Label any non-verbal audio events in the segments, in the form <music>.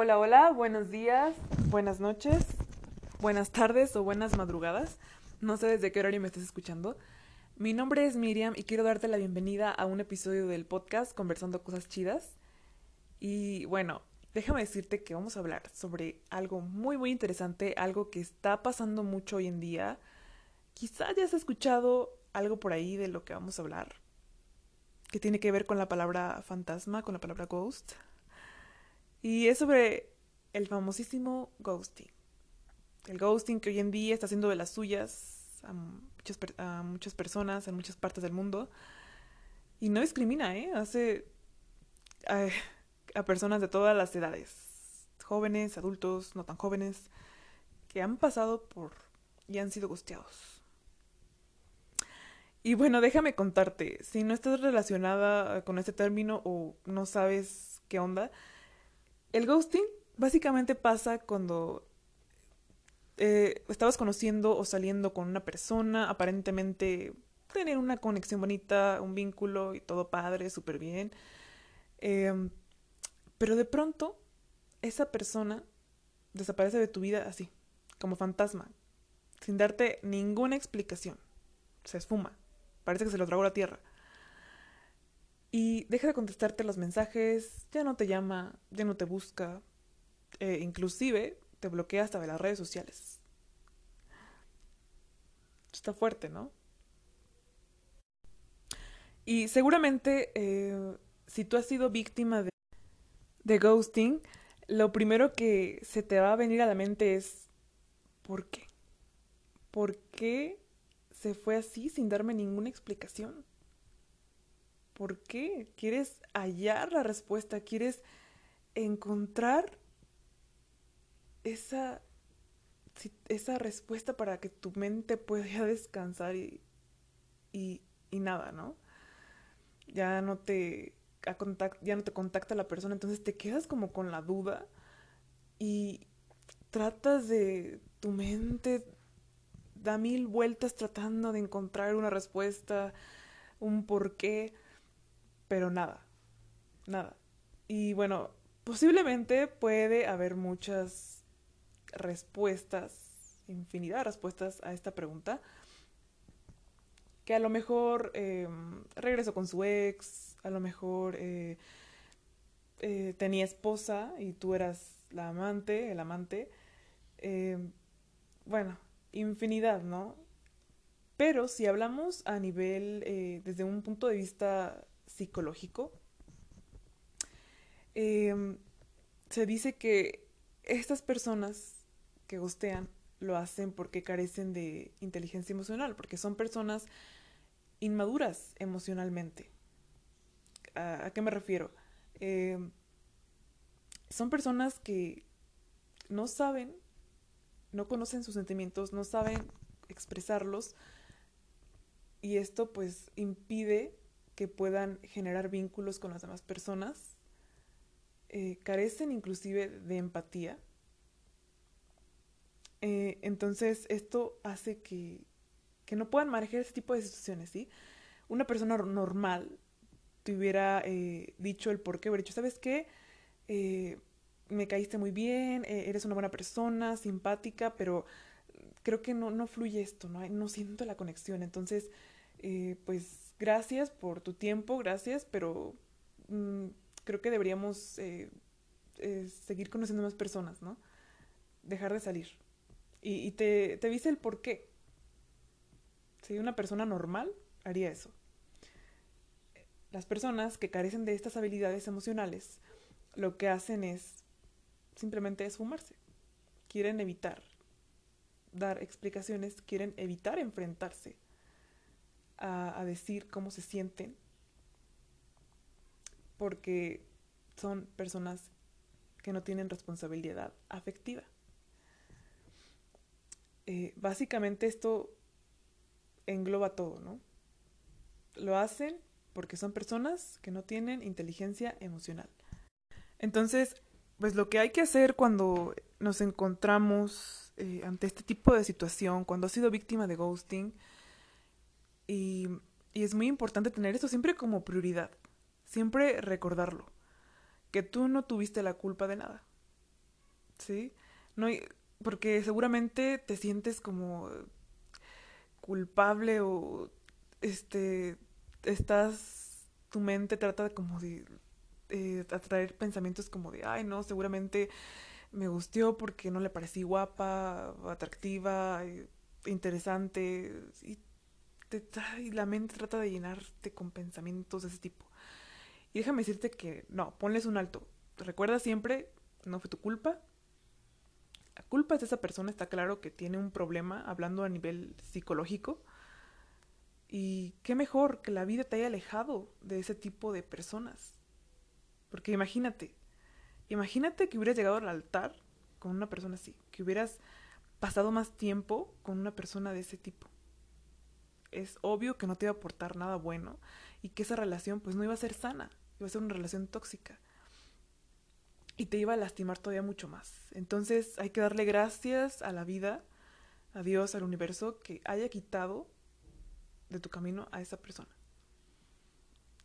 Hola, hola, buenos días, buenas noches, buenas tardes o buenas madrugadas. No sé desde qué horario me estás escuchando. Mi nombre es Miriam y quiero darte la bienvenida a un episodio del podcast Conversando Cosas Chidas. Y bueno, déjame decirte que vamos a hablar sobre algo muy muy interesante, algo que está pasando mucho hoy en día. Quizás ya has escuchado algo por ahí de lo que vamos a hablar, que tiene que ver con la palabra fantasma, con la palabra ghost. Y es sobre el famosísimo ghosting. El ghosting que hoy en día está haciendo de las suyas a muchas, a muchas personas en muchas partes del mundo. Y no discrimina, ¿eh? Hace a, a personas de todas las edades. Jóvenes, adultos, no tan jóvenes, que han pasado por y han sido gusteados. Y bueno, déjame contarte, si no estás relacionada con este término o no sabes qué onda, el ghosting básicamente pasa cuando eh, estabas conociendo o saliendo con una persona, aparentemente tener una conexión bonita, un vínculo y todo padre, súper bien. Eh, pero de pronto, esa persona desaparece de tu vida así, como fantasma, sin darte ninguna explicación. Se esfuma. Parece que se lo tragó la tierra. Y deja de contestarte los mensajes, ya no te llama, ya no te busca, eh, inclusive te bloquea hasta de las redes sociales. Está fuerte, ¿no? Y seguramente eh, si tú has sido víctima de, de ghosting, lo primero que se te va a venir a la mente es ¿por qué? ¿Por qué se fue así sin darme ninguna explicación? ¿Por qué? ¿Quieres hallar la respuesta? ¿Quieres encontrar esa, esa respuesta para que tu mente pueda <laughs> descansar y, y, nada, ¿no? Ya no te ya no te contacta la persona, entonces te quedas como con la duda y tratas de tu mente da mil vueltas tratando de encontrar una respuesta, un porqué pero nada, nada. Y bueno, posiblemente puede haber muchas respuestas, infinidad de respuestas a esta pregunta. Que a lo mejor eh, regresó con su ex, a lo mejor eh, eh, tenía esposa y tú eras la amante, el amante. Eh, bueno, infinidad, ¿no? Pero si hablamos a nivel, eh, desde un punto de vista psicológico, eh, se dice que estas personas que gustean lo hacen porque carecen de inteligencia emocional, porque son personas inmaduras emocionalmente. ¿A, qué me refiero? Eh, son personas que no saben, no conocen sus sentimientos, no saben expresarlos y esto pues impide que puedan generar vínculos con las demás personas, eh, carecen inclusive de empatía. Eh, entonces esto hace que, que, no puedan manejar ese tipo de situaciones, ¿sí? Una persona normal te hubiera eh, dicho el por qué, hubiera dicho, ¿sabes qué? Me caíste muy bien, eres una buena persona, simpática, pero creo que no, no fluye esto, no, no siento la conexión. Entonces, pues gracias por tu tiempo, gracias, pero mmm, creo que deberíamos eh, eh, seguir conociendo más personas, ¿no? Dejar de salir. Y, y te, te dice el por qué. Si una persona normal haría eso. Las personas que carecen de estas habilidades emocionales lo que hacen es simplemente esfumarse. Quieren evitar dar explicaciones, quieren evitar enfrentarse a, decir cómo se sienten porque son personas que no tienen responsabilidad afectiva. Eh, básicamente esto engloba todo, ¿no? Lo hacen porque son personas que no tienen inteligencia emocional. Entonces, pues lo que hay que hacer cuando nos encontramos eh, ante este tipo de situación, cuando has sido víctima de ghosting, y, y es muy importante tener esto siempre como prioridad, siempre recordarlo, que tú no tuviste la culpa de nada, ¿sí? No porque seguramente te sientes como culpable o este estás tu mente trata como de eh, atraer pensamientos como de ay no seguramente me gustó porque no le parecí guapa atractiva eh, interesante y la mente trata de llenarte con pensamientos de ese tipo y déjame decirte que no ponles un alto recuerda siempre no fue tu culpa la culpa es de esa persona, está claro que tiene un problema hablando a nivel psicológico. Y qué mejor que la vida te haya alejado de ese tipo de personas. Porque imagínate, imagínate que hubieras llegado al altar con una persona así, que hubieras pasado más tiempo con una persona de ese tipo. Es obvio que no te iba a aportar nada bueno y que esa relación pues no iba a ser sana, iba a ser una relación tóxica y te iba a lastimar todavía mucho más. Entonces hay que darle gracias a la vida, a Dios, al universo, que haya quitado de tu camino a esa persona.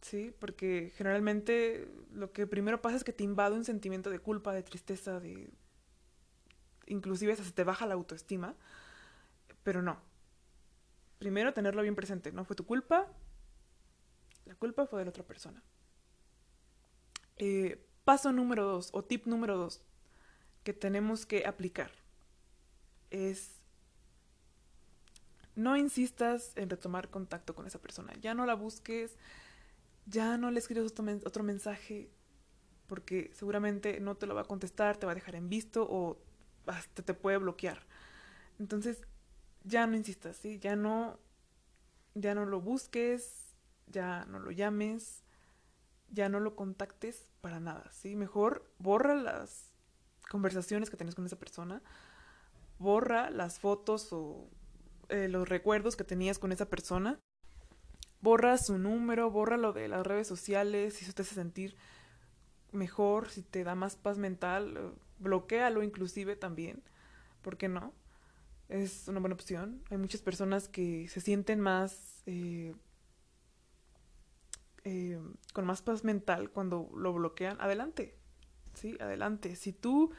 Sí, porque generalmente lo que primero pasa es que te invade un sentimiento de culpa, de tristeza, de... Inclusive se te baja la autoestima, pero no. Primero tenerlo bien presente, no fue tu culpa, la culpa fue de la otra persona. Eh, Paso número dos o tip número dos que tenemos que aplicar es no insistas en retomar contacto con esa persona. Ya no la busques, ya no le escribas otro, mensaje, porque seguramente no te lo va a contestar, te va a dejar en visto o hasta te puede bloquear. Entonces, ya no insistas, ¿sí? Ya no, ya no lo busques, ya no lo llames, ya no lo contactes para nada, ¿sí? Mejor borra las conversaciones que tenés con esa persona, borra las fotos o eh, los recuerdos que tenías con esa persona, borra su número, borra lo de las redes sociales, si te hace sentir mejor, si te da más paz mental, bloquealo inclusive también, ¿por qué no? Es una buena opción. Hay muchas personas que se sienten más eh, eh, con más paz mental cuando lo bloquean, adelante, ¿sí? Adelante. Si tú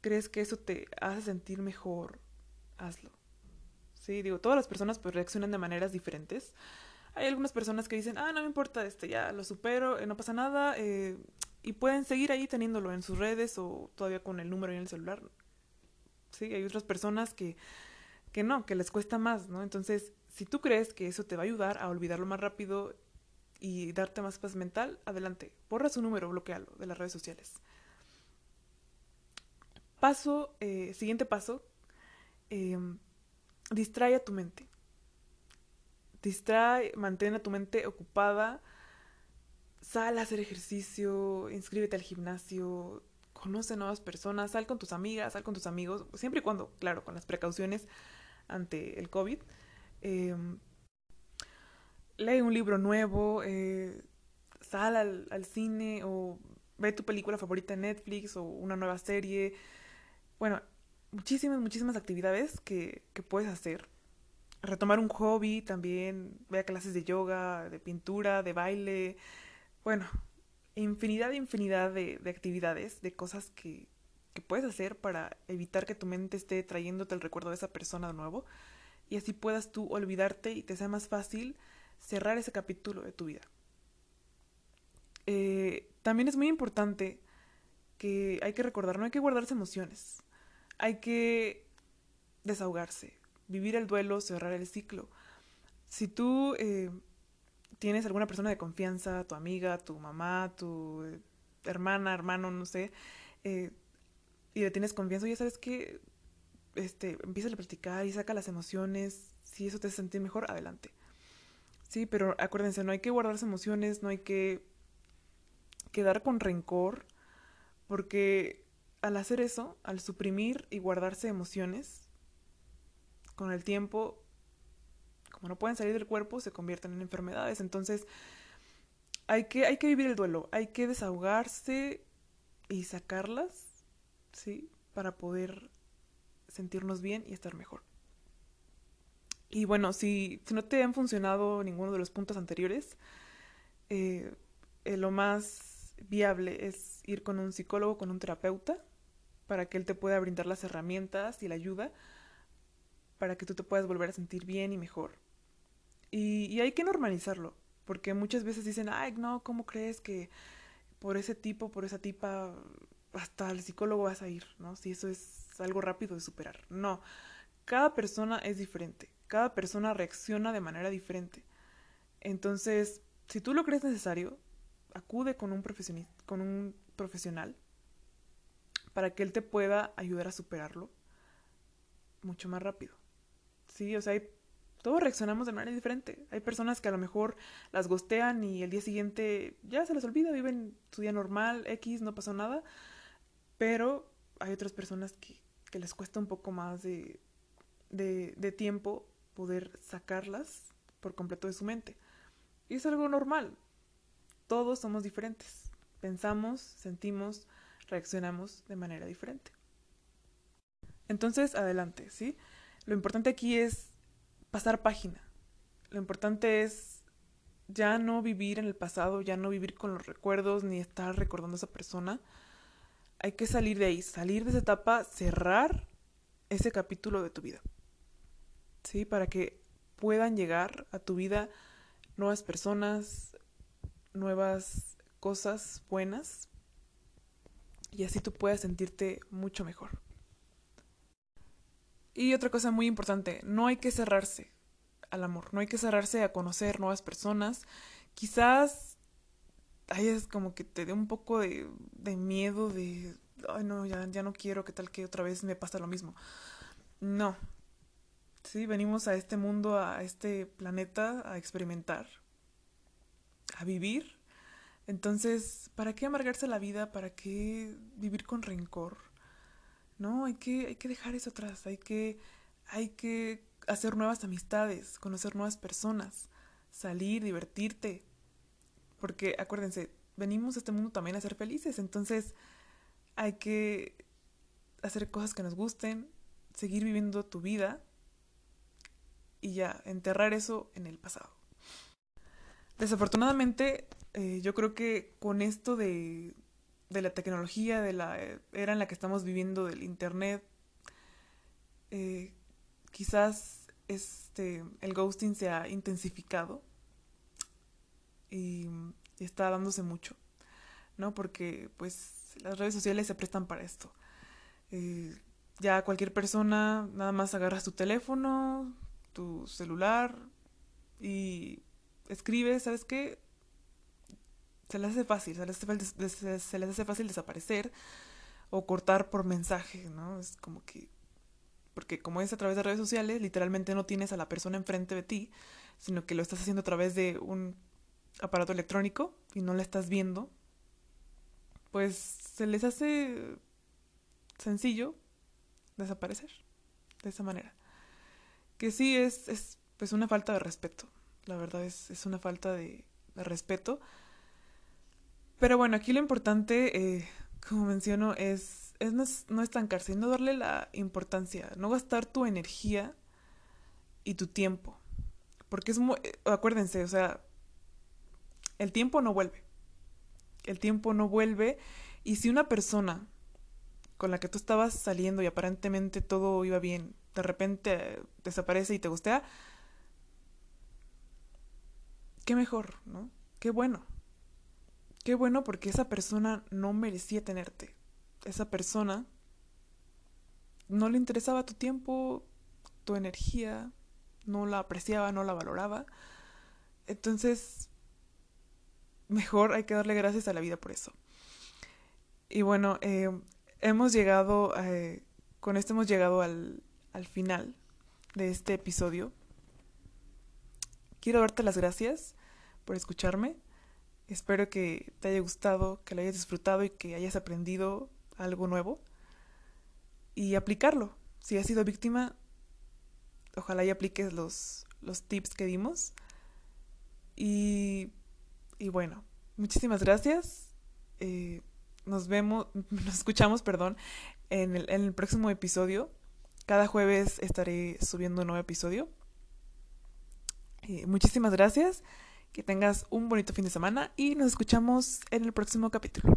crees que eso te hace sentir mejor, hazlo. Sí, digo, todas las personas pues reaccionan de maneras diferentes. Hay algunas personas que dicen, ah, no me importa, este, ya lo supero, eh, no pasa nada, eh, y pueden seguir ahí teniéndolo en sus redes o todavía con el número en el celular. Sí, hay otras personas que, que no, que les cuesta más, ¿no? Entonces, si tú crees que eso te va a ayudar a olvidarlo más rápido y darte más paz mental, adelante. Borra su número, bloquealo de las redes sociales. Paso, eh, siguiente paso, em, distrae a tu mente. Distrae, mantén a tu mente ocupada. Sal a hacer ejercicio, inscríbete al gimnasio, conoce nuevas personas, sal con tus amigas, sal con tus amigos, siempre y cuando, claro, con las precauciones ante el COVID. Eh, lee un libro nuevo, eh, sal al, cine o ve tu película favorita en Netflix o una nueva serie. Bueno, muchísimas, muchísimas actividades que, que puedes hacer. Retomar un hobby también, ve clases de yoga, de pintura, de baile. Bueno, infinidad, infinidad de, de actividades, de cosas que, que puedes hacer para evitar que tu mente esté trayéndote el recuerdo de esa persona de nuevo y así puedas tú olvidarte y te sea más fácil cerrar ese capítulo de tu vida. Eh, también es muy importante que hay que recordar, no hay que guardarse emociones, hay que desahogarse, vivir el duelo, cerrar el ciclo. Si tú eh, tienes alguna persona de confianza, tu amiga, tu mamá, tu eh, hermana, hermano, no sé, y le tienes confianza, ya sabes que este, empieza a platicar y saca las emociones, si eso te hace sentir mejor, adelante. Sí, pero acuérdense, no hay que guardarse emociones, no hay que quedar con rencor, porque al hacer eso, al suprimir y guardarse emociones, con el tiempo, como no pueden salir del cuerpo, se convierten en enfermedades. Entonces, hay que, hay que vivir el duelo, hay que desahogarse y sacarlas, ¿sí? Para poder sentirnos bien y estar mejor. Y bueno, si, si no te han funcionado ninguno de los puntos anteriores, eh, lo más viable es ir con un psicólogo, con un terapeuta, para que Él te pueda brindar las herramientas y la ayuda para que tú te puedas volver a sentir bien y mejor. Y, hay que normalizarlo, porque muchas veces dicen, ay, no, ¿cómo crees que por ese tipo, por esa tipa, hasta el psicólogo vas a ir, ¿no? Si eso es algo rápido de superar. No, cada persona es diferente, cada persona reacciona de manera diferente. Entonces, si tú lo crees necesario, acude con un, con un profesional para que él te pueda ayudar a superarlo mucho más rápido. Sí, o sea, hay, todos reaccionamos de manera diferente. Hay personas que a lo mejor las gostean y el día siguiente ya se les olvida, viven su día normal, X, no pasó nada. Pero hay otras personas que, les cuesta un poco más de, de, de tiempo poder sacarlas por completo de su mente. Y es algo normal. Todos somos diferentes. Pensamos, sentimos, reaccionamos de manera diferente. Entonces, adelante, ¿sí? Lo importante aquí es pasar página. Lo importante es ya no vivir en el pasado, ya no vivir con los recuerdos, ni estar recordando a esa persona. Hay que salir de ahí, salir de esa etapa, cerrar ese capítulo de tu vida. ¿Sí? Para que puedan llegar a tu vida nuevas personas, nuevas cosas buenas y así tú puedas sentirte mucho mejor. Y otra cosa muy importante, no hay que cerrarse al amor, no hay que cerrarse a conocer nuevas personas. Quizás ahí es como que te dé un poco de, de miedo de, ay no, ya, ya no quiero, que tal que otra vez me pasa lo mismo. No, Sí, venimos a este mundo, a este planeta, a experimentar, a vivir. Entonces, ¿para qué amargarse la vida? ¿Para qué vivir con rencor? No, hay que, hay que dejar eso atrás, hay que, hay que hacer nuevas amistades, conocer nuevas personas, salir, divertirte. Porque acuérdense, venimos a este mundo también a ser felices, entonces hay que hacer cosas que nos gusten, seguir viviendo tu vida y ya, enterrar eso en el pasado. Desafortunadamente, eh, yo creo que con esto de, de, la tecnología, de la era en la que estamos viviendo, del Internet, eh, quizás este, el ghosting se ha intensificado y, está dándose mucho, ¿no? Porque pues las redes sociales se prestan para esto. Eh, ya cualquier persona nada más agarra su teléfono, tu celular y escribe, ¿sabes qué? Se les hace fácil, se les hace se les hace fácil desaparecer o cortar por mensaje, ¿no? Es como que, porque como es a través de redes sociales, literalmente no tienes a la persona enfrente de ti, sino que lo estás haciendo a través de un aparato electrónico y no la estás viendo, pues se les hace sencillo desaparecer de esa manera que sí es, es pues una falta de respeto. La verdad es, es una falta de, respeto. Pero bueno, aquí lo importante, eh, como menciono, es, es no, no estancarse, no darle la importancia, no gastar tu energía y tu tiempo. Porque es muy, eh, acuérdense, o sea, el tiempo no vuelve. El tiempo no vuelve. Y si una persona con la que tú estabas saliendo y aparentemente todo iba bien, de repente desaparece y te gustea, qué mejor, ¿no? Qué bueno. Qué bueno porque esa persona no merecía tenerte. Esa persona no le interesaba tu tiempo, tu energía, no la apreciaba, no la valoraba. Entonces, mejor hay que darle gracias a la vida por eso. Y bueno, eh, hemos llegado, eh, con esto hemos llegado al, al final de este episodio. Quiero darte las gracias por escucharme. Espero que te haya gustado, que lo hayas disfrutado y que hayas aprendido algo nuevo. Y aplicarlo. Si has sido víctima, ojalá y apliques los, los tips que dimos. Y, y bueno, muchísimas gracias. Eh, nos vemos, <laughs> nos escuchamos, perdón, en el, en el próximo episodio. Cada jueves estaré subiendo un nuevo episodio. Eh, muchísimas gracias, que tengas un bonito fin de semana y nos escuchamos en el próximo capítulo.